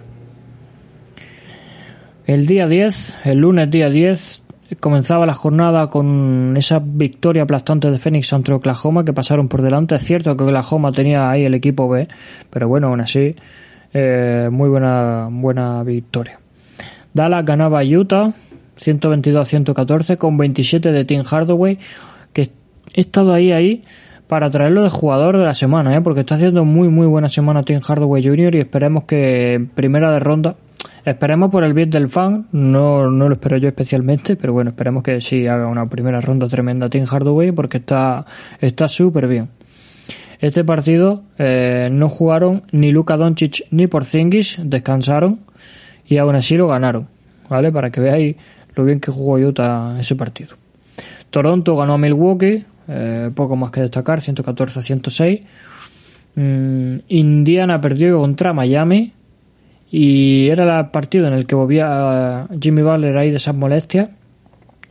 El día 10, el lunes día 10, comenzaba la jornada con esa victoria aplastante de Phoenix ante Oklahoma que pasaron por delante. Es cierto que Oklahoma tenía ahí el equipo B, pero bueno, aún así, eh, muy buena, buena victoria. Dallas ganaba a Utah 122 114 con 27 de Tim Hardaway, que he estado ahí, ahí para traerlo de jugador de la semana, ¿eh? porque está haciendo muy, muy buena semana Tim Hardaway Jr. y esperemos que primera de ronda Esperemos por el bien del fan, no, no lo espero yo especialmente, pero bueno, esperemos que sí haga una primera ronda tremenda Tim Hardaway porque está está súper bien. Este partido eh, no jugaron ni Luka Doncic ni Porzingis, descansaron y aún así lo ganaron, ¿vale? Para que veáis lo bien que jugó Utah ese partido. Toronto ganó a Milwaukee, eh, poco más que destacar, 114 a 106. Mm, Indiana perdió contra Miami, y era el partido en el que volvía Jimmy Butler ahí de esas molestias.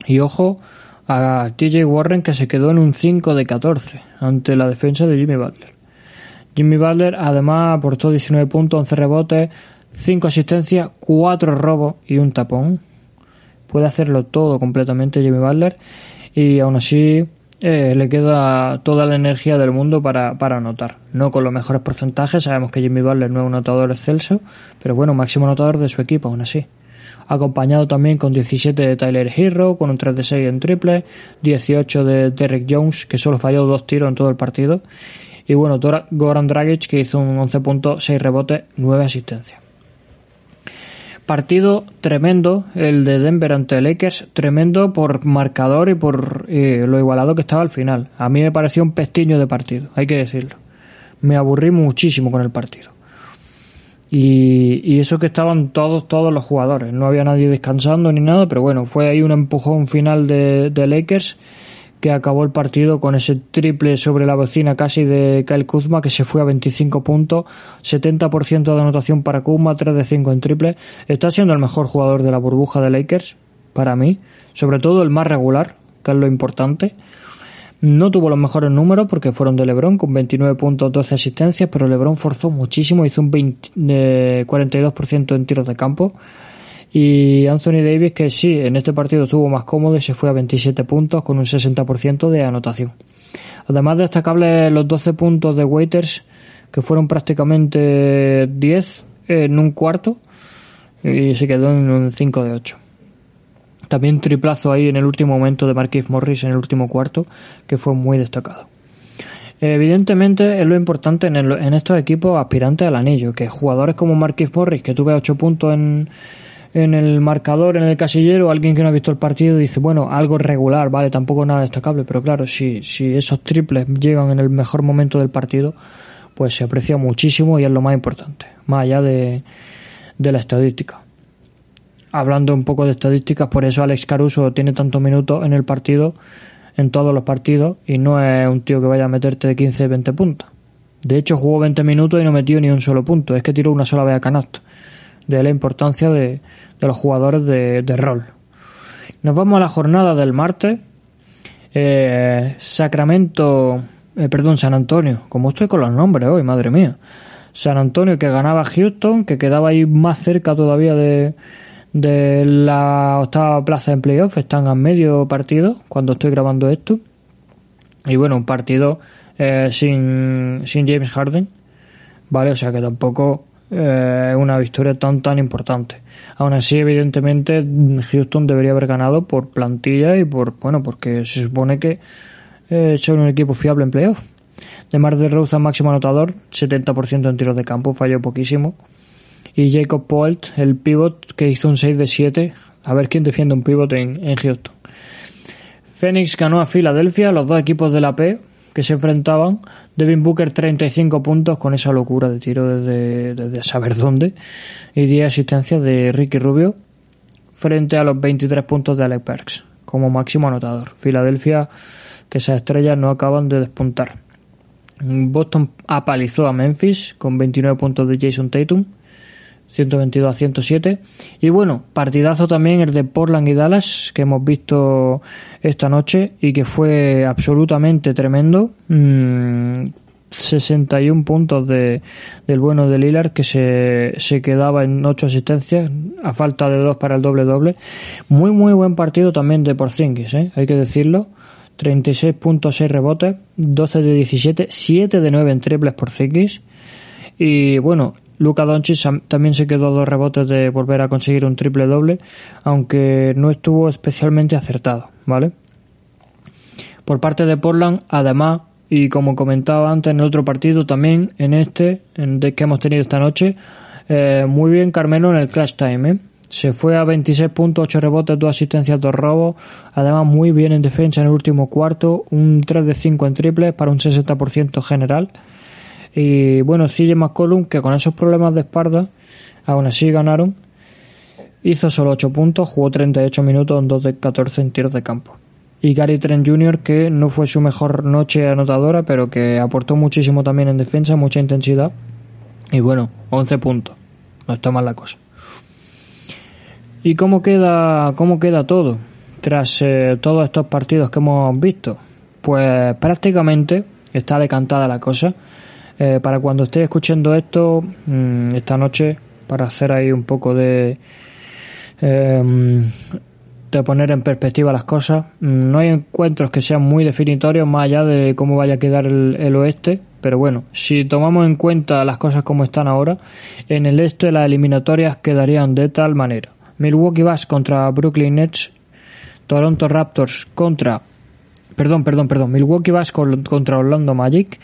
Y ojo a TJ Warren que se quedó en un 5 de 14 ante la defensa de Jimmy Butler. Jimmy Butler además aportó 19 puntos, 11 rebotes, 5 asistencias, 4 robos y un tapón. Puede hacerlo todo completamente Jimmy Butler y aún así eh, le queda toda la energía del mundo para, para anotar. No con los mejores porcentajes, sabemos que Jimmy Butler no es un anotador excelso, pero bueno, máximo anotador de su equipo aún así. Acompañado también con 17 de Tyler Hero, con un 3 de 6 en triple, 18 de Derek Jones, que solo falló dos tiros en todo el partido, y bueno, Goran Dragic, que hizo un 11 puntos, 6 rebotes, 9 asistencias. Partido tremendo, el de Denver ante Lakers, tremendo por marcador y por eh, lo igualado que estaba al final. A mí me pareció un pestiño de partido, hay que decirlo. Me aburrí muchísimo con el partido. Y, eso que estaban todos, todos los jugadores. No había nadie descansando ni nada, pero bueno, fue ahí un empujón final de, de Lakers que acabó el partido con ese triple sobre la bocina casi de Kyle Kuzma que se fue a 25 puntos, 70% de anotación para Kuzma, 3 de 5 en triple. Está siendo el mejor jugador de la burbuja de Lakers para mí, sobre todo el más regular, que es lo importante. No tuvo los mejores números porque fueron de LeBron con 29 puntos, 12 asistencias, pero LeBron forzó muchísimo, hizo un 42% eh, en tiros de campo y Anthony Davis, que sí, en este partido estuvo más cómodo y se fue a 27 puntos con un 60% de anotación. Además destacables los 12 puntos de Waiters, que fueron prácticamente 10 en un cuarto y se quedó en un 5 de 8. También triplazo ahí en el último momento de Marquis Morris en el último cuarto, que fue muy destacado. Evidentemente es lo importante en, estos equipos aspirantes al anillo, que jugadores como Marquis Morris, que tuve 8 puntos en, en el marcador, en el casillero, alguien que no ha visto el partido dice, bueno, algo regular, vale, tampoco nada destacable, pero claro, si, si esos triples llegan en el mejor momento del partido, pues se aprecia muchísimo y es lo más importante, más allá de, la estadística. Hablando un poco de estadísticas, por eso Alex Caruso tiene tantos minutos en el partido, en todos los partidos, y no es un tío que vaya a meterte de 15, 20 puntos. De hecho, jugó 20 minutos y no metió ni un solo punto, es que tiró una sola vez a canasto de la importancia de, los jugadores de, rol. Nos vamos a la jornada del martes. Eh, Sacramento, eh, perdón, San Antonio, como estoy con los nombres hoy, madre mía. San Antonio que ganaba Houston, que quedaba ahí más cerca todavía de, de la octava plaza en playoff, están a medio partido cuando estoy grabando esto. Y bueno, un partido eh, sin, sin James Harden, ¿vale? O sea que tampoco eh, una victoria tan tan importante. Aún así, evidentemente, Houston debería haber ganado por plantilla y por, bueno, porque se supone que eh, son un equipo fiable en playoff. De Mar de Rosa, máximo anotador, 70% en tiros de campo, falló poquísimo. Y Jacob Poelt, el pivot, que hizo un 6 de 7. A ver quién defiende un pivot en, en Houston. Phoenix ganó a Filadelfia, los dos equipos de la P que se enfrentaban. Devin Booker 35 puntos con esa locura de tiro desde, desde saber dónde. Y 10 asistencias de Ricky Rubio frente a los 23 puntos de Alex Perks como máximo anotador. Filadelfia, que esas estrellas no acaban de despuntar. Boston apalizó a Memphis con 29 puntos de Jason Tatum. 122 a 107. Y bueno, partidazo también el de Portland y Dallas que hemos visto esta noche y que fue absolutamente tremendo. 61 mm, puntos de, del bueno de Lillard que se, se quedaba en 8 asistencias a falta de 2 para el doble doble. Muy muy buen partido también de Porzingis, ¿eh? hay que decirlo. 36.6 rebotes, 12 de 17, 7 de 9 en triples por Zingis. Y bueno, Luca Doncic también se quedó a dos rebotes de volver a conseguir un triple doble, aunque no estuvo especialmente acertado, ¿vale? Por parte de Portland, además, y como comentaba antes en el otro partido, también en este, en de que hemos tenido esta noche, eh, muy bien Carmelo en el Clash Time, ¿eh? Se fue a 26.8 rebotes, 2 asistencias, 2 robos. Además, muy bien en defensa en el último cuarto. Un 3 de 5 en triples para un 60% general. Y bueno, CJ McCollum, que con esos problemas de espalda, aún así ganaron. Hizo solo 8 puntos, jugó 38 minutos en 2 de 14 en tiros de campo. Y Gary Trent Jr., que no fue su mejor noche anotadora, pero que aportó muchísimo también en defensa, mucha intensidad. Y bueno, 11 puntos. No está mal la cosa. ¿Y cómo queda, cómo queda todo tras eh, todos estos partidos que hemos visto? Pues prácticamente está decantada la cosa. Eh, para cuando esté escuchando esto, mm, esta noche, para hacer ahí un poco de, em, de poner en perspectiva las cosas, mm, no hay encuentros que sean muy definitorios más allá de cómo vaya a quedar el oeste, pero bueno, si tomamos en cuenta las cosas como están ahora, en el este las eliminatorias quedarían de tal manera. Milwaukee Bucks contra Brooklyn Nets, Toronto Raptors contra perdón, perdón, perdón, Milwaukee Bucks contra Orlando Magic,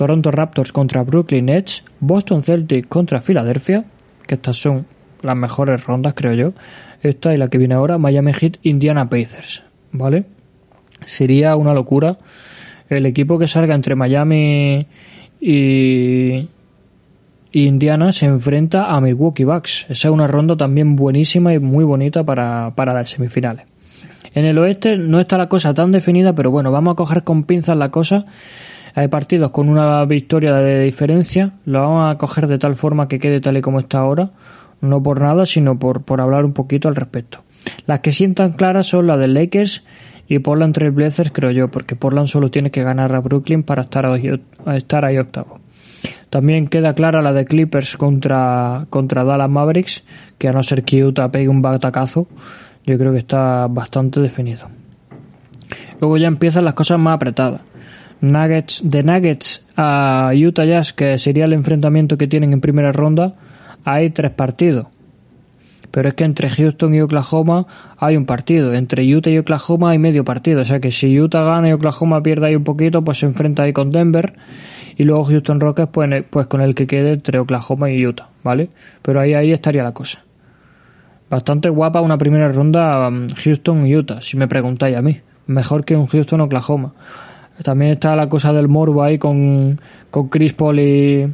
Toronto Raptors contra Brooklyn Nets, Boston Celtics contra Filadelfia, que estas son las mejores rondas, creo yo. Esta y la que viene ahora, Miami Heat, Indiana Pacers, ¿vale? Sería una locura el equipo que salga entre Miami y, Indiana se enfrenta a Milwaukee Bucks. Esa es una ronda también buenísima y muy bonita para, para las semifinales. En el oeste no está la cosa tan definida, pero bueno, vamos a coger con pinzas la cosa. Hay partidos con una victoria de diferencia, lo vamos a coger de tal forma que quede tal y como está ahora, no por nada, sino por, por hablar un poquito al respecto. Las que sientan claras son las de Lakers y Portland Trail Blazers, creo yo, porque Portland solo tiene que ganar a Brooklyn para estar ahí, estar ahí octavo. También queda clara la de Clippers contra, contra Dallas Mavericks, que a no ser que Utah pegue un batacazo, yo creo que está bastante definido. Luego ya empiezan las cosas más apretadas. Nuggets, de Nuggets a Utah Jazz, que sería el enfrentamiento que tienen en primera ronda, hay tres partidos. Pero es que entre Houston y Oklahoma hay un partido. Entre Utah y Oklahoma hay medio partido. O sea que si Utah gana y Oklahoma pierde ahí un poquito, pues se enfrenta ahí con Denver y luego Houston Rockets pues, pues con el que quede entre Oklahoma y Utah, ¿vale? Pero ahí, ahí estaría la cosa. Bastante guapa una primera ronda um, Houston-Utah, si me preguntáis a mí. Mejor que un Houston-Oklahoma. También está la cosa del morbo ahí con, con Chris Paul y,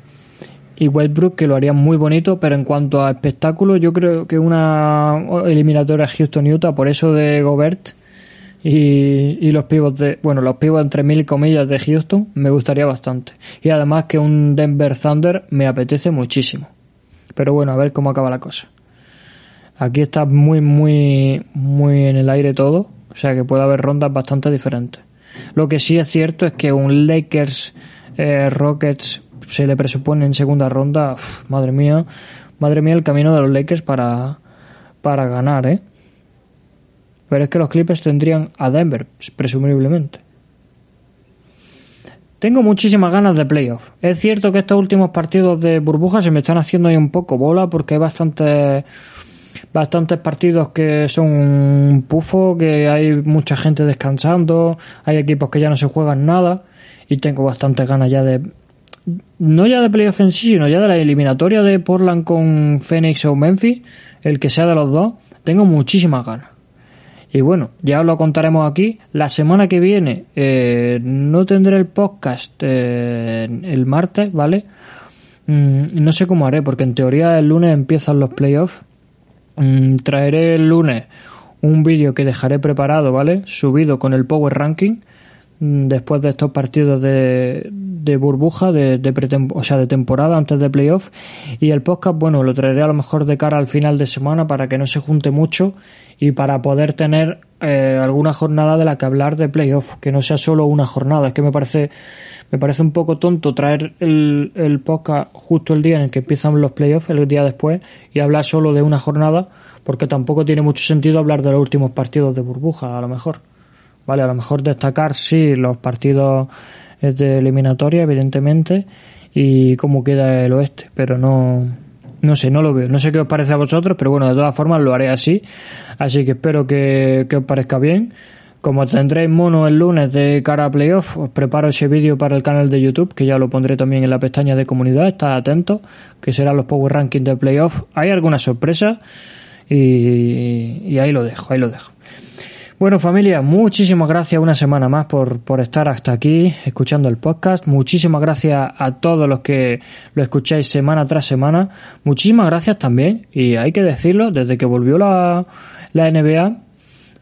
y Westbrook, que lo harían muy bonito, pero en cuanto a espectáculo, yo creo que una eliminatoria Houston-Utah, por eso de Gobert, y, los pivots de, bueno, los pivots entre mil comillas de Houston me gustaría bastante. Y además que un Denver Thunder me apetece muchísimo. Pero bueno, a ver cómo acaba la cosa. Aquí está muy, muy, muy en el aire todo. O sea que puede haber rondas bastante diferentes. Lo que sí es cierto es que un Lakers eh, Rockets se le presupone en segunda ronda. madre mía, madre mía el camino de los Lakers para, para ganar, ¿eh? Pero es que los Clippers tendrían a Denver, presumiblemente. Tengo muchísimas ganas de playoff. Es cierto que estos últimos partidos de burbuja se me están haciendo ahí un poco bola porque hay bastantes bastantes partidos que son un pufo, que hay mucha gente descansando, hay equipos que ya no se juegan nada y tengo bastantes ganas ya de no ya de playoff en sí, sino ya de la eliminatoria de Portland con Phoenix o Memphis, el que sea de los dos, tengo muchísimas ganas. Y bueno, ya os lo contaremos aquí. La semana que viene eh, no tendré el podcast eh, el martes, ¿vale? Mm, no sé cómo haré, porque en teoría el lunes empiezan los playoffs. Mm, traeré el lunes un vídeo que dejaré preparado, ¿vale? Subido con el Power Ranking después de estos partidos de, de burbuja, de, de o sea, de temporada antes de playoff. Y el podcast, bueno, lo traeré a lo mejor de cara al final de semana para que no se junte mucho y para poder tener eh, alguna jornada de la que hablar de playoff, que no sea solo una jornada. Es que me parece, me parece un poco tonto traer el, el podcast justo el día en el que empiezan los playoffs, el día después, y hablar solo de una jornada, porque tampoco tiene mucho sentido hablar de los últimos partidos de burbuja, a lo mejor. Vale, a lo mejor destacar sí los partidos de eliminatoria, evidentemente, y cómo queda el oeste, pero no, no sé, no lo veo. No sé qué os parece a vosotros, pero bueno, de todas formas lo haré así. Así que espero que, que os parezca bien. Como tendréis mono el lunes de cara a playoff, os preparo ese vídeo para el canal de YouTube, que ya lo pondré también en la pestaña de comunidad, estad atentos, que serán los Power Rankings de playoff. Hay algunas sorpresas y, y ahí lo dejo, ahí lo dejo. Bueno familia, muchísimas gracias una semana más por, por estar hasta aquí escuchando el podcast. Muchísimas gracias a todos los que lo escucháis semana tras semana. Muchísimas gracias también, y hay que decirlo, desde que volvió la, la NBA,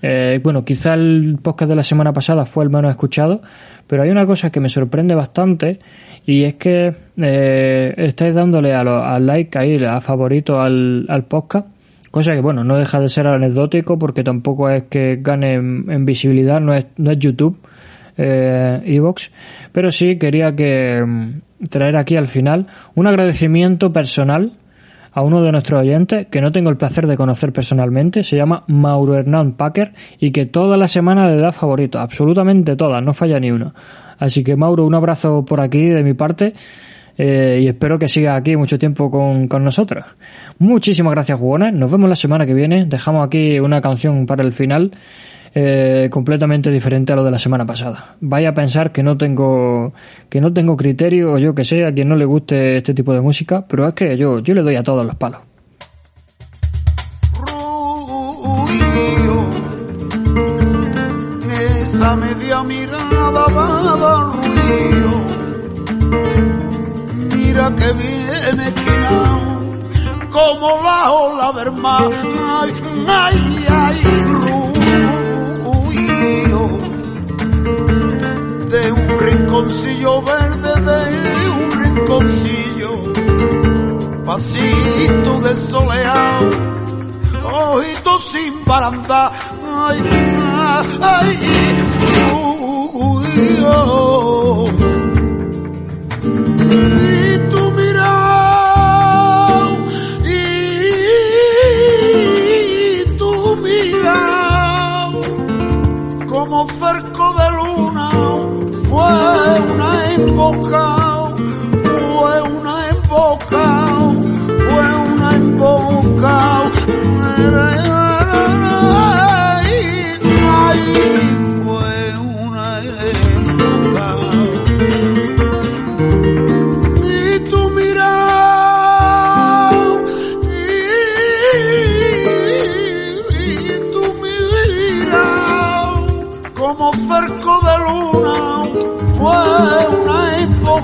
eh, bueno, quizá el podcast de la semana pasada fue el menos escuchado, pero hay una cosa que me sorprende bastante y es que eh, estáis dándole a al like ahí, a favorito al, al podcast Cosa que, bueno, no deja de ser anecdótico porque tampoco es que gane en, visibilidad, no es, no es YouTube, eh, Evox, pero sí quería que mm, traer aquí al final un agradecimiento personal a uno de nuestros oyentes que no tengo el placer de conocer personalmente, se llama Mauro Hernán Packer y que toda la semana le da favorito, absolutamente todas, no falla ni una. Así que Mauro, un abrazo por aquí de mi parte eh, y espero que siga aquí mucho tiempo con, con nosotros. Muchísimas gracias, jugones. Nos vemos la semana que viene. Dejamos aquí una canción para el final. Eh, completamente diferente a lo de la semana pasada. Vaya a pensar que no tengo que no tengo criterio o yo que sé a quien no le guste este tipo de música, pero es que yo yo le doy a todos los palos. Mira que viene esquinado como la ola del mar. Ay, ay, ay, ruido de un rinconcillo verde, de un rinconcillo, pasito de soleado, ojito sin baranda. Ay, ay, ay, cerco una época, fue una época, fue una época.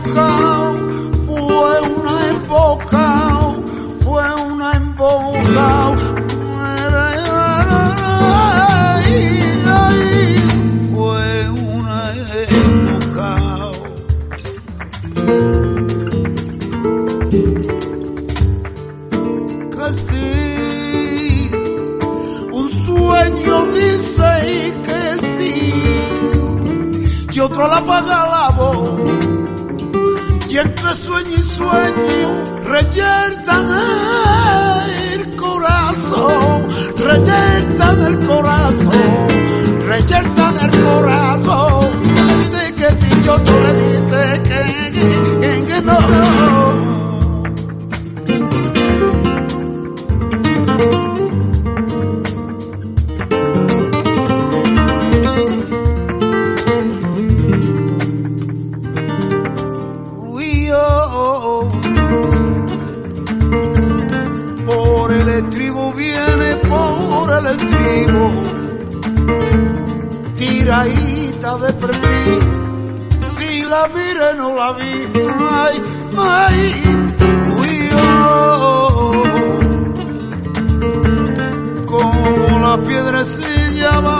La sueño reyertan el corazón reyerta el corazón, no la vi, ay, ay, yo. Como la piedrecilla va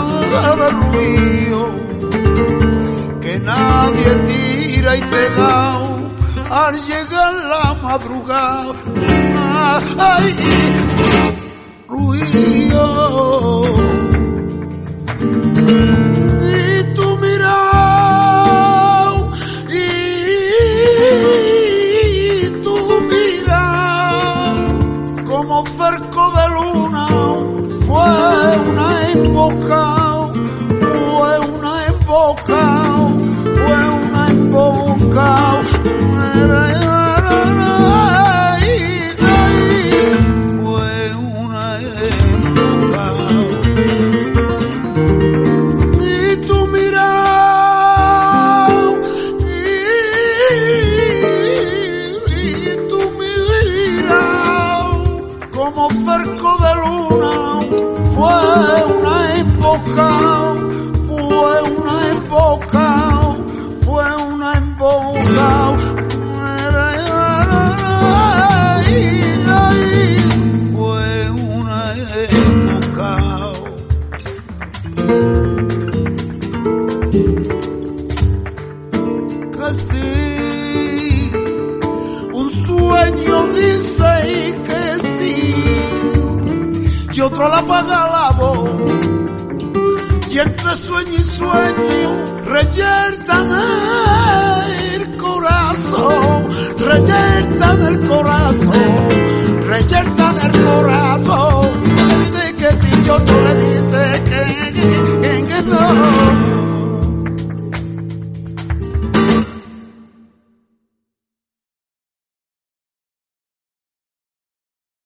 del río, que nadie tira y te da al llegar la madrugada. Ay, Ruido.